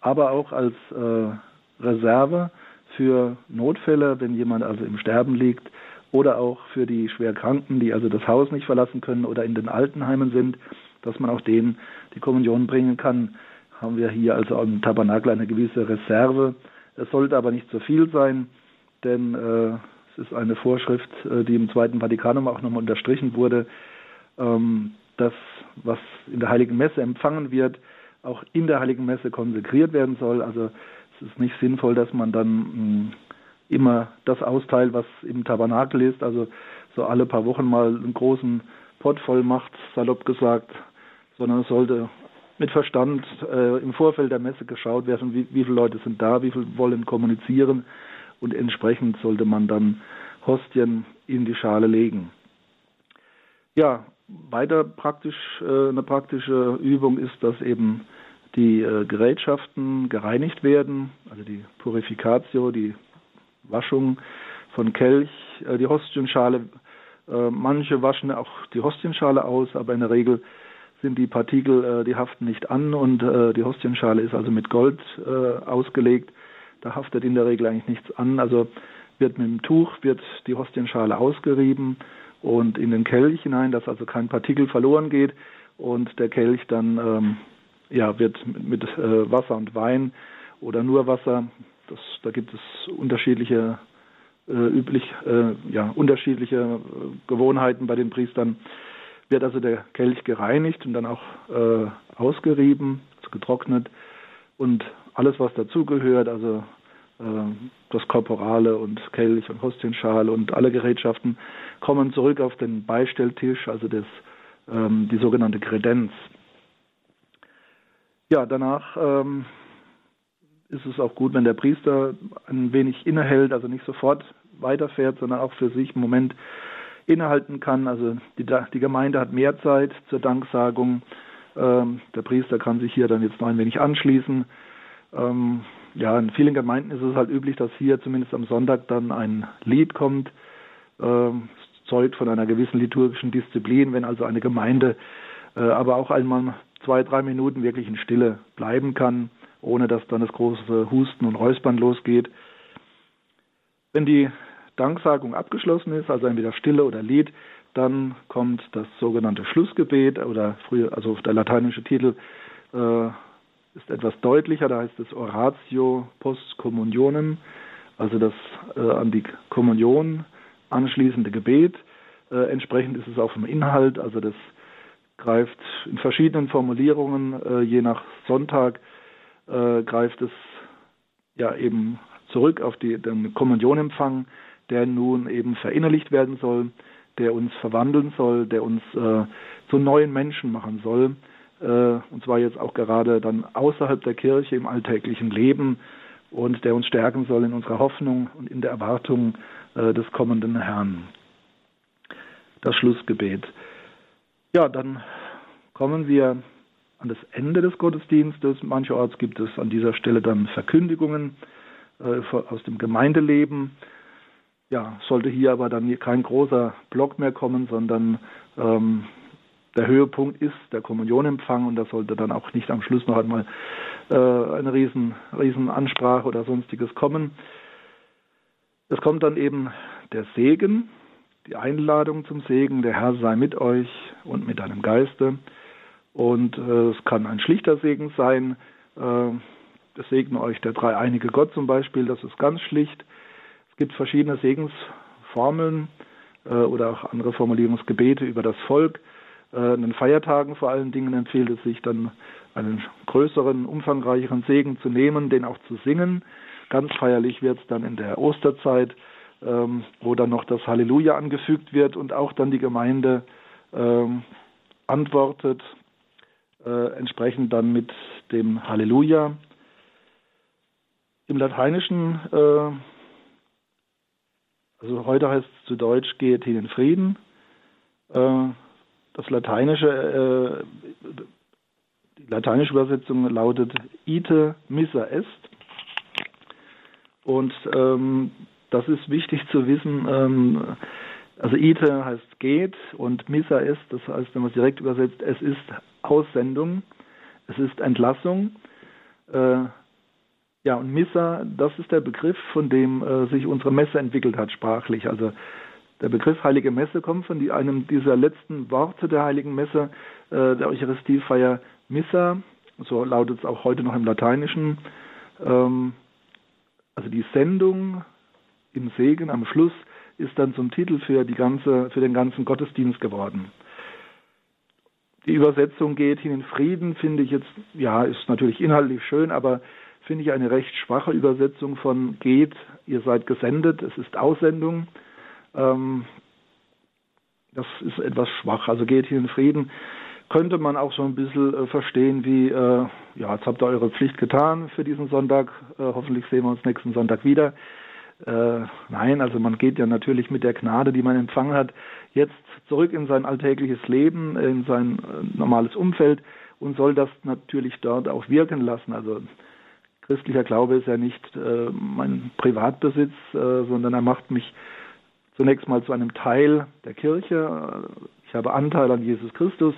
aber auch als äh, Reserve für Notfälle, wenn jemand also im Sterben liegt oder auch für die Schwerkranken, die also das Haus nicht verlassen können oder in den Altenheimen sind, dass man auch denen die Kommunion bringen kann, haben wir hier also im Tabernakel eine gewisse Reserve. Es sollte aber nicht zu viel sein, denn äh, es ist eine Vorschrift, äh, die im Zweiten Vatikanum auch nochmal unterstrichen wurde, ähm, dass was in der Heiligen Messe empfangen wird, auch in der Heiligen Messe konsekriert werden soll. Also es ist nicht sinnvoll, dass man dann hm, immer das austeilt, was im Tabernakel ist. Also so alle paar Wochen mal einen großen Pott voll macht, salopp gesagt, sondern es sollte mit Verstand äh, im Vorfeld der Messe geschaut werden, wie, wie viele Leute sind da, wie viele wollen kommunizieren und entsprechend sollte man dann Hostien in die Schale legen. Ja, weiter praktisch äh, eine praktische Übung ist, dass eben die äh, Gerätschaften gereinigt werden, also die Purificatio, die Waschung von Kelch, äh, die Hostienschale. Manche waschen auch die Hostienschale aus, aber in der Regel sind die Partikel, die haften nicht an und die Hostienschale ist also mit Gold ausgelegt. Da haftet in der Regel eigentlich nichts an. Also wird mit dem Tuch wird die Hostienschale ausgerieben und in den Kelch hinein, dass also kein Partikel verloren geht und der Kelch dann ähm, ja, wird mit, mit äh, Wasser und Wein oder nur Wasser, das, da gibt es unterschiedliche äh, üblich äh, ja, unterschiedliche äh, Gewohnheiten bei den Priestern, wird also der Kelch gereinigt und dann auch äh, ausgerieben, also getrocknet und alles, was dazugehört, also das Korporale und Kelch und Hostienschale und alle Gerätschaften kommen zurück auf den Beistelltisch, also das, ähm, die sogenannte Kredenz. Ja, danach ähm, ist es auch gut, wenn der Priester ein wenig innehält, also nicht sofort weiterfährt, sondern auch für sich einen Moment innehalten kann. Also die, die Gemeinde hat mehr Zeit zur Danksagung. Ähm, der Priester kann sich hier dann jetzt noch ein wenig anschließen. Ähm, ja, in vielen Gemeinden ist es halt üblich, dass hier zumindest am Sonntag dann ein Lied kommt. Ähm, zeugt von einer gewissen liturgischen Disziplin, wenn also eine Gemeinde äh, aber auch einmal zwei, drei Minuten wirklich in Stille bleiben kann, ohne dass dann das große Husten und Räuspern losgeht. Wenn die Danksagung abgeschlossen ist, also entweder Stille oder Lied, dann kommt das sogenannte Schlussgebet oder früher, also der lateinische Titel äh, ist etwas deutlicher, da heißt es Oratio post communionem, also das äh, an die Kommunion anschließende Gebet. Äh, entsprechend ist es auch vom Inhalt, also das greift in verschiedenen Formulierungen, äh, je nach Sonntag, äh, greift es ja eben zurück auf die, den Kommunionempfang, der nun eben verinnerlicht werden soll, der uns verwandeln soll, der uns äh, zu neuen Menschen machen soll, und zwar jetzt auch gerade dann außerhalb der Kirche im alltäglichen Leben und der uns stärken soll in unserer Hoffnung und in der Erwartung äh, des kommenden Herrn. Das Schlussgebet. Ja, dann kommen wir an das Ende des Gottesdienstes. Mancherorts gibt es an dieser Stelle dann Verkündigungen äh, aus dem Gemeindeleben. Ja, sollte hier aber dann kein großer Block mehr kommen, sondern ähm, der Höhepunkt ist der Kommunionempfang und da sollte dann auch nicht am Schluss noch einmal äh, eine riesen, riesen Ansprache oder sonstiges kommen. Es kommt dann eben der Segen, die Einladung zum Segen, der Herr sei mit euch und mit deinem Geiste. Und äh, es kann ein schlichter Segen sein. Äh, es segne euch der dreieinige Gott zum Beispiel, das ist ganz schlicht. Es gibt verschiedene Segensformeln äh, oder auch andere Formulierungsgebete über das Volk. Äh, an den Feiertagen vor allen Dingen empfiehlt es sich dann einen größeren, umfangreicheren Segen zu nehmen, den auch zu singen. Ganz feierlich wird es dann in der Osterzeit ähm, wo dann noch das Halleluja angefügt wird und auch dann die Gemeinde ähm, antwortet, äh, entsprechend dann mit dem Halleluja. Im Lateinischen, äh, also heute heißt es zu Deutsch, geht hin in Frieden. Äh, das lateinische, äh, die lateinische Übersetzung lautet ite missa est. Und ähm, das ist wichtig zu wissen. Ähm, also Ite heißt geht und Missa ist, das heißt, wenn man es direkt übersetzt, es ist Aussendung, es ist Entlassung. Äh, ja, und Missa, das ist der Begriff, von dem äh, sich unsere Messe entwickelt hat, sprachlich. Also der Begriff Heilige Messe kommt von einem dieser letzten Worte der Heiligen Messe, äh, der Eucharistiefeier Missa, so lautet es auch heute noch im Lateinischen. Ähm, also die Sendung im Segen am Schluss ist dann zum Titel für, die ganze, für den ganzen Gottesdienst geworden. Die Übersetzung geht hin in Frieden, finde ich jetzt, ja, ist natürlich inhaltlich schön, aber finde ich eine recht schwache Übersetzung von geht, ihr seid gesendet, es ist Aussendung. Ähm, das ist etwas schwach. Also geht hier in Frieden. Könnte man auch so ein bisschen äh, verstehen wie, äh, ja, jetzt habt ihr eure Pflicht getan für diesen Sonntag. Äh, hoffentlich sehen wir uns nächsten Sonntag wieder. Äh, nein, also man geht ja natürlich mit der Gnade, die man empfangen hat, jetzt zurück in sein alltägliches Leben, in sein äh, normales Umfeld und soll das natürlich dort auch wirken lassen. Also christlicher Glaube ist ja nicht äh, mein Privatbesitz, sondern er macht mich zunächst mal zu einem Teil der Kirche. Ich habe Anteil an Jesus Christus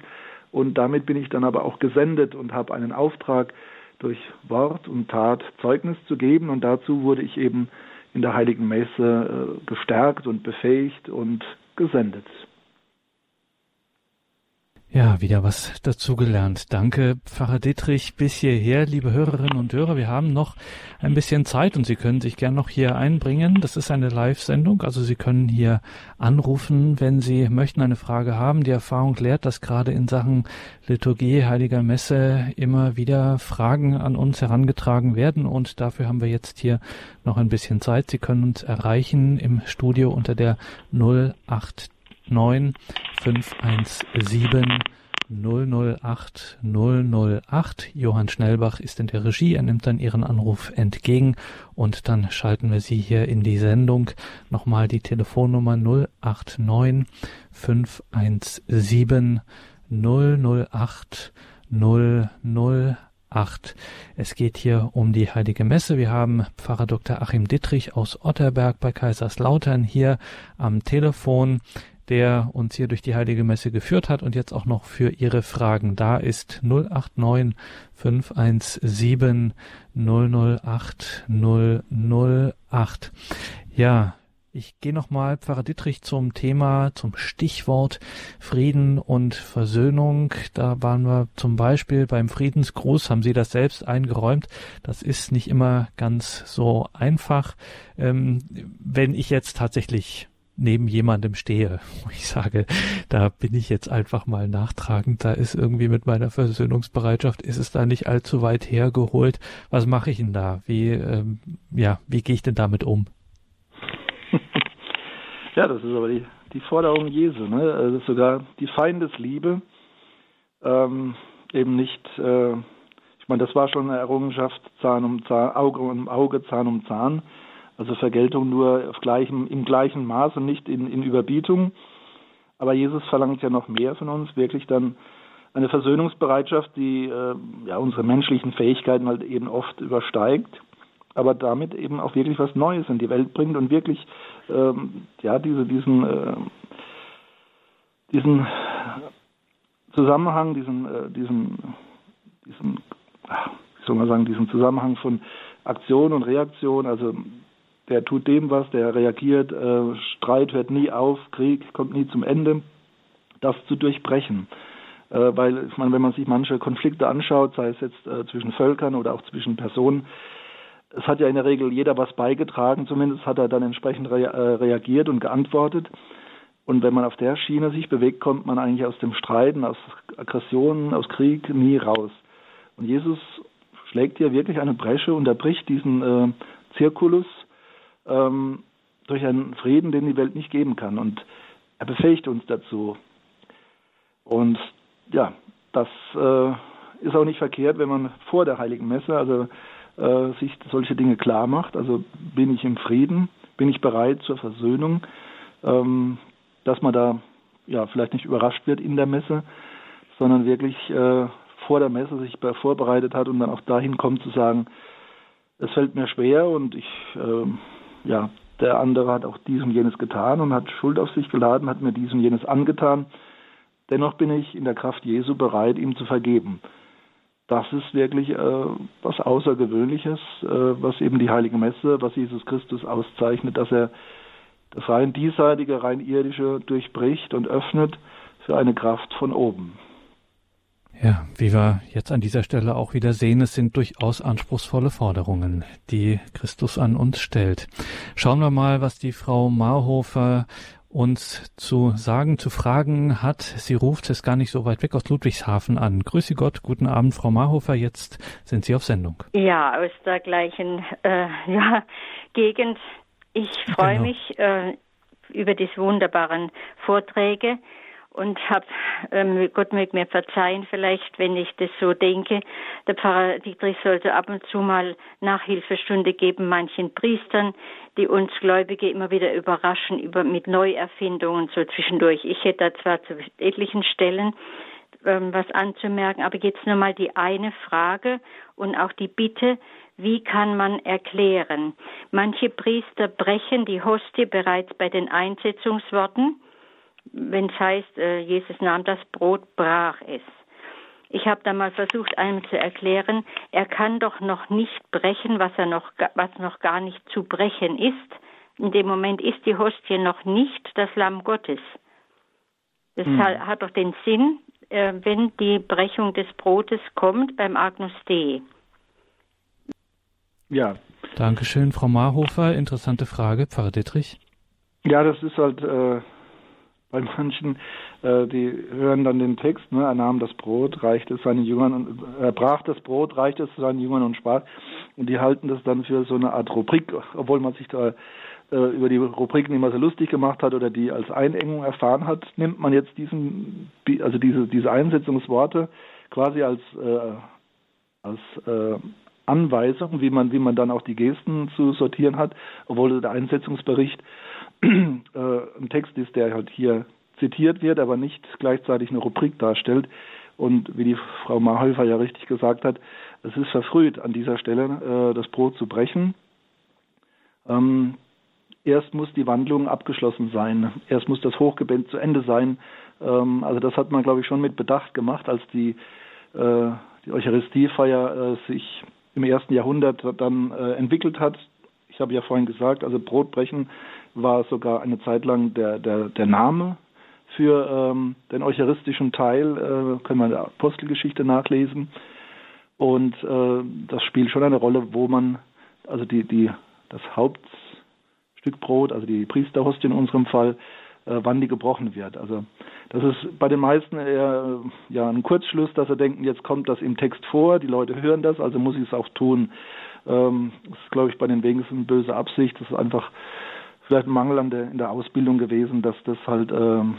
und damit bin ich dann aber auch gesendet und habe einen Auftrag, durch Wort und Tat Zeugnis zu geben. Und dazu wurde ich eben in der Heiligen Messe äh, gestärkt und befähigt und gesendet. Ja, wieder was dazugelernt. Danke, Pfarrer Dietrich, bis hierher, liebe Hörerinnen und Hörer. Wir haben noch ein bisschen Zeit und Sie können sich gern noch hier einbringen. Das ist eine Live-Sendung, also Sie können hier anrufen, wenn Sie möchten, eine Frage haben. Die Erfahrung lehrt, dass gerade in Sachen Liturgie, Heiliger Messe immer wieder Fragen an uns herangetragen werden und dafür haben wir jetzt hier noch ein bisschen Zeit. Sie können uns erreichen im Studio unter der 089 517 008 008. Johann Schnellbach ist in der Regie. Er nimmt dann Ihren Anruf entgegen und dann schalten wir Sie hier in die Sendung. Nochmal die Telefonnummer 089 517 008 008. 8. Es geht hier um die Heilige Messe. Wir haben Pfarrer Dr. Achim Dittrich aus Otterberg bei Kaiserslautern hier am Telefon, der uns hier durch die Heilige Messe geführt hat und jetzt auch noch für Ihre Fragen da ist. 089 517 008 008. Ja, ich gehe nochmal, Pfarrer Dittrich, zum Thema, zum Stichwort Frieden und Versöhnung. Da waren wir zum Beispiel beim Friedensgruß, haben Sie das selbst eingeräumt. Das ist nicht immer ganz so einfach. Ähm, wenn ich jetzt tatsächlich neben jemandem stehe, ich sage, da bin ich jetzt einfach mal nachtragend, da ist irgendwie mit meiner Versöhnungsbereitschaft, ist es da nicht allzu weit hergeholt. Was mache ich denn da? Wie, ähm, ja, wie gehe ich denn damit um? Ja, das ist aber die, die Forderung Jesu, ne? Also sogar die Feindesliebe, ähm, eben nicht, äh, ich meine, das war schon eine Errungenschaft, Zahn um Zahn, Auge um Auge, Zahn um Zahn, also Vergeltung nur gleichem, im gleichen Maß und nicht in, in Überbietung. Aber Jesus verlangt ja noch mehr von uns, wirklich dann eine Versöhnungsbereitschaft, die äh, ja unsere menschlichen Fähigkeiten halt eben oft übersteigt aber damit eben auch wirklich was Neues in die Welt bringt und wirklich ähm, ja diese diesen äh, diesen Zusammenhang, diesen äh, diesen diesen wie soll man sagen, diesen Zusammenhang von Aktion und Reaktion, also der tut dem was, der reagiert, äh, Streit hört nie auf, Krieg kommt nie zum Ende, das zu durchbrechen. Äh, weil, ich meine, wenn man sich manche Konflikte anschaut, sei es jetzt äh, zwischen Völkern oder auch zwischen Personen, es hat ja in der Regel jeder was beigetragen, zumindest hat er dann entsprechend re äh, reagiert und geantwortet. Und wenn man auf der Schiene sich bewegt, kommt man eigentlich aus dem Streiten, aus Aggressionen, aus Krieg nie raus. Und Jesus schlägt hier wirklich eine Bresche, unterbricht diesen äh, Zirkulus ähm, durch einen Frieden, den die Welt nicht geben kann. Und er befähigt uns dazu. Und ja, das äh, ist auch nicht verkehrt, wenn man vor der Heiligen Messe, also äh, sich solche Dinge klar macht. Also bin ich im Frieden, bin ich bereit zur Versöhnung, ähm, dass man da ja vielleicht nicht überrascht wird in der Messe, sondern wirklich äh, vor der Messe sich vorbereitet hat und dann auch dahin kommt zu sagen, es fällt mir schwer und ich äh, ja der andere hat auch dies und jenes getan und hat Schuld auf sich geladen, hat mir dies und jenes angetan. Dennoch bin ich in der Kraft Jesu bereit, ihm zu vergeben das ist wirklich äh, was Außergewöhnliches, äh, was eben die Heilige Messe, was Jesus Christus auszeichnet, dass er das rein diesseitige, rein irdische durchbricht und öffnet für eine Kraft von oben. Ja, wie wir jetzt an dieser Stelle auch wieder sehen, es sind durchaus anspruchsvolle Forderungen, die Christus an uns stellt. Schauen wir mal, was die Frau Marhofer uns zu sagen, zu fragen hat. Sie ruft es gar nicht so weit weg aus Ludwigshafen an. Grüße Gott, guten Abend, Frau Marhofer. Jetzt sind Sie auf Sendung. Ja, aus der gleichen äh, ja, Gegend. Ich freue genau. mich, äh, über diese wunderbaren Vorträge und habe, ähm, Gott möge mir verzeihen, vielleicht, wenn ich das so denke, der Pfarrer Dietrich sollte ab und zu mal Nachhilfestunde geben manchen Priestern, die uns Gläubige immer wieder überraschen über, mit Neuerfindungen so zwischendurch. Ich hätte da zwar zu etlichen Stellen ähm, was anzumerken, aber jetzt nur mal die eine Frage und auch die Bitte, wie kann man erklären? Manche Priester brechen die Hostie bereits bei den Einsetzungsworten, wenn es heißt, äh, Jesus nahm das Brot, brach es. Ich habe da mal versucht, einem zu erklären, er kann doch noch nicht brechen, was er noch, was noch gar nicht zu brechen ist. In dem Moment ist die Hostie noch nicht das Lamm Gottes. Das hm. hat doch den Sinn, äh, wenn die Brechung des Brotes kommt beim Agnus Dei. Ja. Dankeschön, Frau Marhofer. Interessante Frage, Pfarrer Dittrich. Ja, das ist halt äh, bei manchen, äh, die hören dann den Text, ne, er nahm das Brot, reichte es seinen Jüngern und er brach das Brot, reichte es seinen Jüngern und sprach. Und die halten das dann für so eine Art Rubrik, obwohl man sich da äh, über die Rubriken immer so lustig gemacht hat oder die als Einengung erfahren hat, nimmt man jetzt diesen, also diese, diese Einsetzungsworte quasi als, äh, als äh, Anweisung, wie man, wie man dann auch die Gesten zu sortieren hat, obwohl der Einsetzungsbericht äh, ein Text ist, der halt hier zitiert wird, aber nicht gleichzeitig eine Rubrik darstellt. Und wie die Frau Mahäufer ja richtig gesagt hat, es ist verfrüht, an dieser Stelle äh, das Brot zu brechen. Ähm, erst muss die Wandlung abgeschlossen sein. Erst muss das Hochgebet zu Ende sein. Ähm, also das hat man, glaube ich, schon mit Bedacht gemacht, als die, äh, die Eucharistiefeier äh, sich im ersten Jahrhundert dann äh, entwickelt hat. Ich habe ja vorhin gesagt, also Brotbrechen war sogar eine Zeit lang der, der, der Name für ähm, den eucharistischen Teil, äh, können wir in der Apostelgeschichte nachlesen. Und äh, das spielt schon eine Rolle, wo man, also die, die, das Hauptstück Brot, also die Priesterhostie in unserem Fall, äh, wann die gebrochen wird. Also das ist bei den meisten eher äh, ja ein Kurzschluss, dass sie denken, jetzt kommt das im Text vor, die Leute hören das, also muss ich es auch tun. Ähm, das ist, glaube ich, bei den wenigsten böse Absicht. Das ist einfach vielleicht ein Mangel an der, in der Ausbildung gewesen, dass das halt ähm,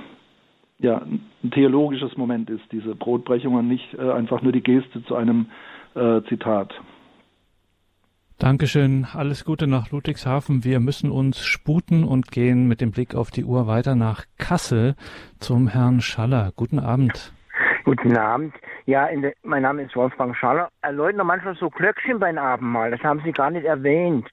ja ein theologisches Moment ist, diese Brotbrechung und nicht äh, einfach nur die Geste zu einem äh, Zitat. Dankeschön. Alles Gute nach Ludwigshafen. Wir müssen uns sputen und gehen mit dem Blick auf die Uhr weiter nach Kassel zum Herrn Schaller. Guten Abend. Guten Abend. Ja, der, mein Name ist Wolfgang Schaller. Erläutern manchmal so Glöckchen beim Abendmahl. Das haben Sie gar nicht erwähnt.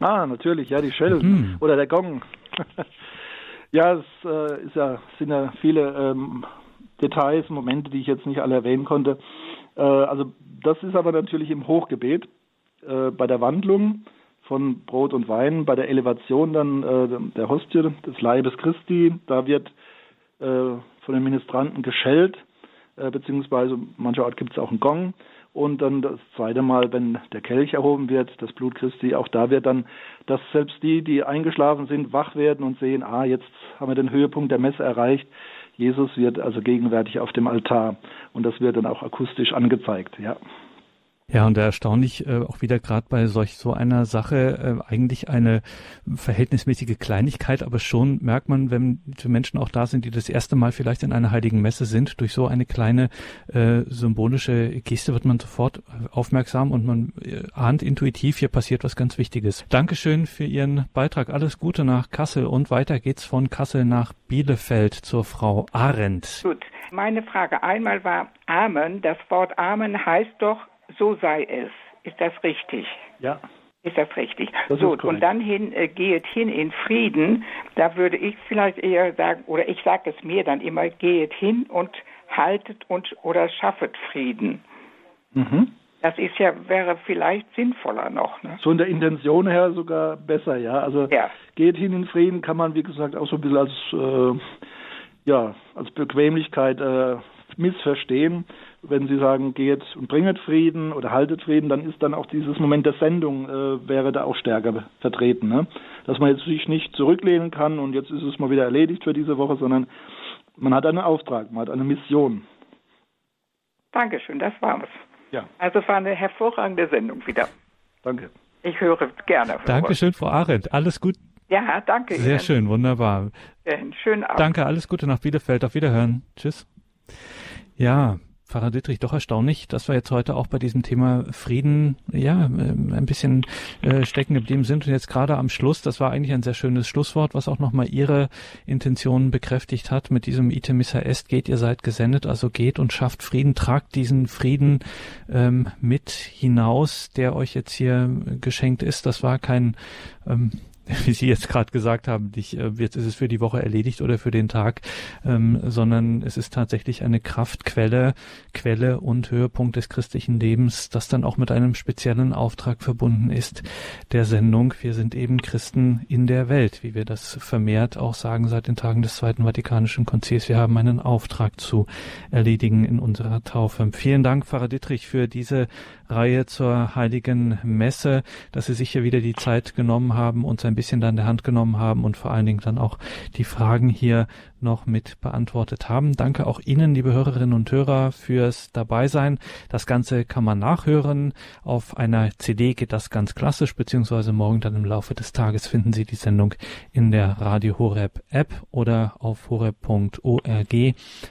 Ah, natürlich. Ja, die Schellen mhm. oder der Gong. ja, es äh, ist ja, sind ja viele ähm, Details, Momente, die ich jetzt nicht alle erwähnen konnte. Äh, also das ist aber natürlich im Hochgebet äh, bei der Wandlung von Brot und Wein, bei der Elevation dann äh, der Hostie des Leibes Christi, da wird äh, von den Ministranten geschellt, äh, beziehungsweise mancherorts gibt es auch einen Gong. Und dann das zweite Mal, wenn der Kelch erhoben wird, das Blut Christi, auch da wird dann, dass selbst die, die eingeschlafen sind, wach werden und sehen, ah, jetzt haben wir den Höhepunkt der Messe erreicht. Jesus wird also gegenwärtig auf dem Altar und das wird dann auch akustisch angezeigt, ja. Ja, und erstaunlich äh, auch wieder gerade bei solch so einer Sache äh, eigentlich eine verhältnismäßige Kleinigkeit, aber schon merkt man, wenn Menschen auch da sind, die das erste Mal vielleicht in einer heiligen Messe sind, durch so eine kleine äh, symbolische Geste wird man sofort aufmerksam und man äh, ahnt intuitiv, hier passiert was ganz Wichtiges. Dankeschön für Ihren Beitrag. Alles Gute nach Kassel und weiter geht's von Kassel nach Bielefeld zur Frau Arendt. Gut, meine Frage einmal war Amen. Das Wort Amen heißt doch so sei es. Ist das richtig? Ja. Ist das richtig? Das so, und dann hin, äh, geht hin in Frieden. Da würde ich vielleicht eher sagen, oder ich sage es mir dann immer, geht hin und haltet und oder schaffet Frieden. Mhm. Das ist ja, wäre vielleicht sinnvoller noch. Ne? So in der Intention her sogar besser, ja. Also ja. geht hin in Frieden kann man, wie gesagt, auch so ein bisschen als, äh, ja, als Bequemlichkeit äh, missverstehen wenn Sie sagen, geht und bringet Frieden oder haltet Frieden, dann ist dann auch dieses Moment der Sendung, äh, wäre da auch stärker vertreten. Ne? Dass man jetzt sich nicht zurücklehnen kann und jetzt ist es mal wieder erledigt für diese Woche, sondern man hat einen Auftrag, man hat eine Mission. Dankeschön, das war es. Ja. Also es war eine hervorragende Sendung wieder. Danke. Ich höre gerne. Dankeschön, Frau Arendt. Alles gut. Ja, danke. Sehr Ihnen. schön, wunderbar. Schönen Abend. Danke, alles Gute nach Bielefeld. Auf Wiederhören. Tschüss. Ja, Pfarrer Dittrich, doch erstaunlich, dass wir jetzt heute auch bei diesem Thema Frieden ja ähm, ein bisschen äh, stecken geblieben sind und jetzt gerade am Schluss, das war eigentlich ein sehr schönes Schlusswort, was auch nochmal Ihre Intentionen bekräftigt hat mit diesem Itemissa Est, geht, ihr seid gesendet, also geht und schafft Frieden, tragt diesen Frieden ähm, mit hinaus, der euch jetzt hier geschenkt ist. Das war kein ähm, wie Sie jetzt gerade gesagt haben, nicht, äh, jetzt ist es für die Woche erledigt oder für den Tag, ähm, sondern es ist tatsächlich eine Kraftquelle, Quelle und Höhepunkt des christlichen Lebens, das dann auch mit einem speziellen Auftrag verbunden ist, der Sendung. Wir sind eben Christen in der Welt, wie wir das vermehrt auch sagen seit den Tagen des Zweiten Vatikanischen Konzils. Wir haben einen Auftrag zu erledigen in unserer Taufe. Vielen Dank, Pfarrer Dittrich, für diese Reihe zur Heiligen Messe, dass Sie sich hier wieder die Zeit genommen haben, uns ein bisschen dann der Hand genommen haben und vor allen Dingen dann auch die Fragen hier noch mit beantwortet haben. Danke auch Ihnen, liebe Hörerinnen und Hörer, fürs Dabeisein. Das Ganze kann man nachhören. Auf einer CD geht das ganz klassisch, beziehungsweise morgen dann im Laufe des Tages finden Sie die Sendung in der Radio Horeb App oder auf horeb.org.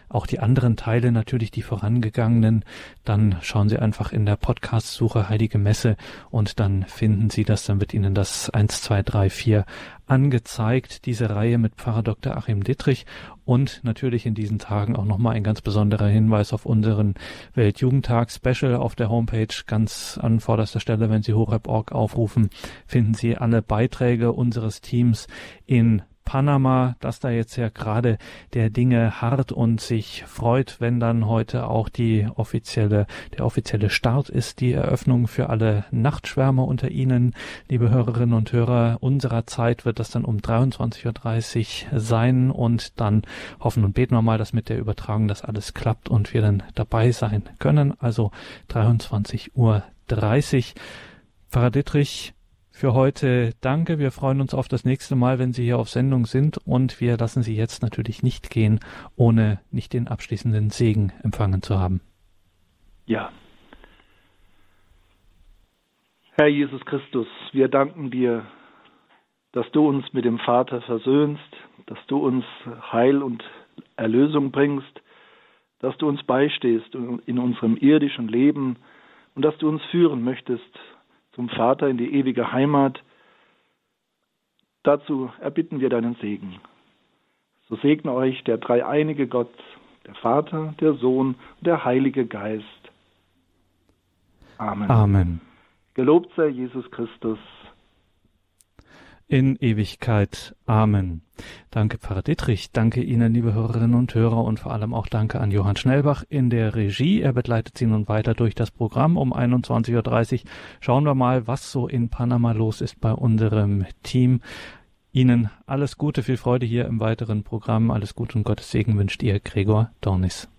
Auch die anderen Teile, natürlich die vorangegangenen, dann schauen Sie einfach in der Podcast-Suche Heilige Messe und dann finden Sie das, dann wird Ihnen das 1, 2, 3, 4 angezeigt, diese Reihe mit Pfarrer Dr. Achim Dittrich und natürlich in diesen Tagen auch nochmal ein ganz besonderer Hinweis auf unseren Weltjugendtag Special auf der Homepage ganz an vorderster Stelle, wenn Sie horeb.org aufrufen, finden Sie alle Beiträge unseres Teams in Panama, dass da jetzt ja gerade der Dinge hart und sich freut, wenn dann heute auch die offizielle, der offizielle Start ist, die Eröffnung für alle Nachtschwärmer unter Ihnen, liebe Hörerinnen und Hörer. Unserer Zeit wird das dann um 23.30 Uhr sein und dann hoffen und beten wir mal, dass mit der Übertragung das alles klappt und wir dann dabei sein können. Also 23.30 Uhr. Pfarrer Dittrich, für heute danke. Wir freuen uns auf das nächste Mal, wenn Sie hier auf Sendung sind und wir lassen Sie jetzt natürlich nicht gehen, ohne nicht den abschließenden Segen empfangen zu haben. Ja. Herr Jesus Christus, wir danken dir, dass du uns mit dem Vater versöhnst, dass du uns Heil und Erlösung bringst, dass du uns beistehst in unserem irdischen Leben und dass du uns führen möchtest zum Vater in die ewige Heimat. Dazu erbitten wir deinen Segen. So segne euch der dreieinige Gott, der Vater, der Sohn und der Heilige Geist. Amen. Amen. Gelobt sei Jesus Christus in Ewigkeit. Amen. Danke, Pfarrer Dittrich. Danke Ihnen, liebe Hörerinnen und Hörer, und vor allem auch danke an Johann Schnellbach in der Regie. Er begleitet Sie nun weiter durch das Programm um 21.30 Uhr. Schauen wir mal, was so in Panama los ist bei unserem Team. Ihnen alles Gute, viel Freude hier im weiteren Programm. Alles Gute und Gottes Segen wünscht Ihr Gregor Dornis.